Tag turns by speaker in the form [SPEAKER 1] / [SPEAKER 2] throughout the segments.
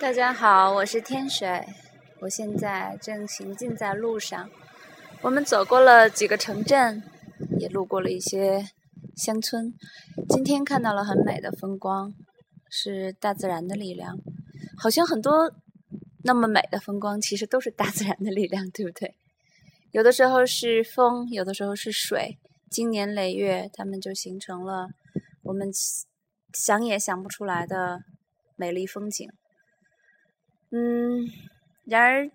[SPEAKER 1] 大家好，我是天水，我现在正行进在路上。我们走过了几个城镇，也路过了一些乡村。今天看到了很美的风光，是大自然的力量。好像很多那么美的风光，其实都是大自然的力量，对不对？有的时候是风，有的时候是水，经年累月，它们就形成了我们想也想不出来的美丽风景。嗯，然而，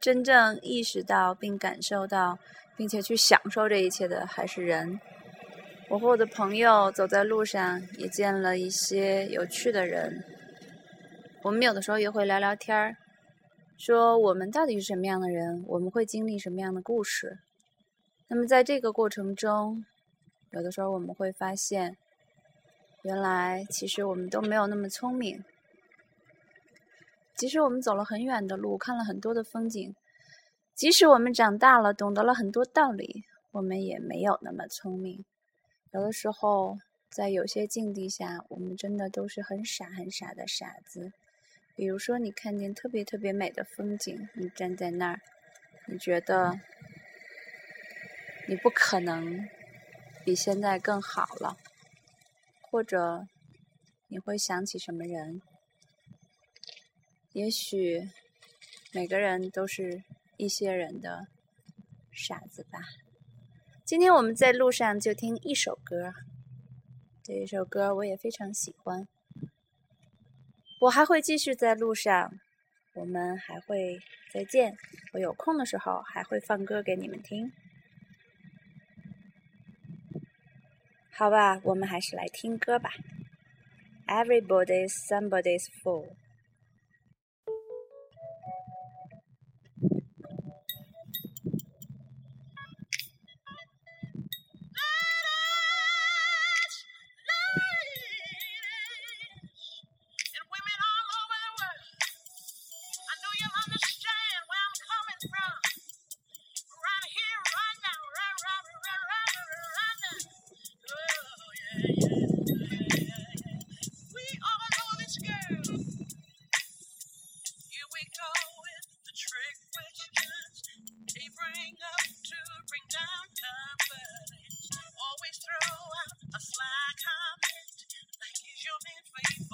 [SPEAKER 1] 真正意识到并感受到，并且去享受这一切的还是人。我和我的朋友走在路上，也见了一些有趣的人。我们有的时候也会聊聊天儿，说我们到底是什么样的人，我们会经历什么样的故事。那么在这个过程中，有的时候我们会发现，原来其实我们都没有那么聪明。即使我们走了很远的路，看了很多的风景，即使我们长大了，懂得了很多道理，我们也没有那么聪明。有的时候，在有些境地下，我们真的都是很傻很傻的傻子。比如说，你看见特别特别美的风景，你站在那儿，你觉得你不可能比现在更好了，或者你会想起什么人？也许每个人都是一些人的傻子吧。今天我们在路上就听一首歌，这一首歌我也非常喜欢。我还会继续在路上，我们还会再见。我有空的时候还会放歌给你们听。好吧，我们还是来听歌吧。Everybody's somebody's fool。
[SPEAKER 2] Here we go with the trick questions. They bring up to bring down confidence. Always throw out a sly comment, like is your man faithful?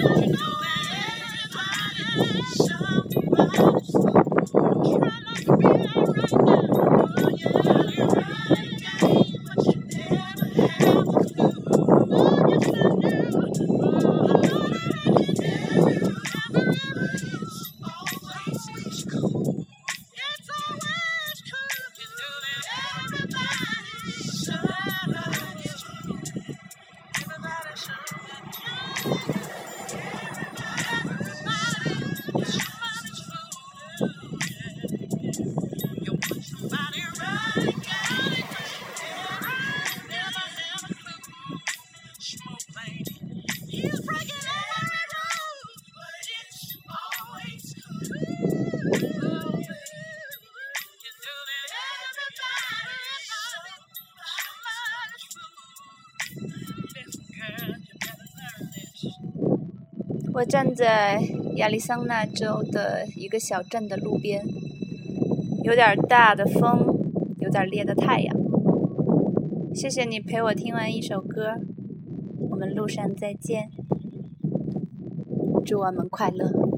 [SPEAKER 2] children.
[SPEAKER 1] 我站在亚利桑那州的一个小镇的路边，有点大的风，有点烈的太阳。谢谢你陪我听完一首歌，我们路上再见，祝我们快乐。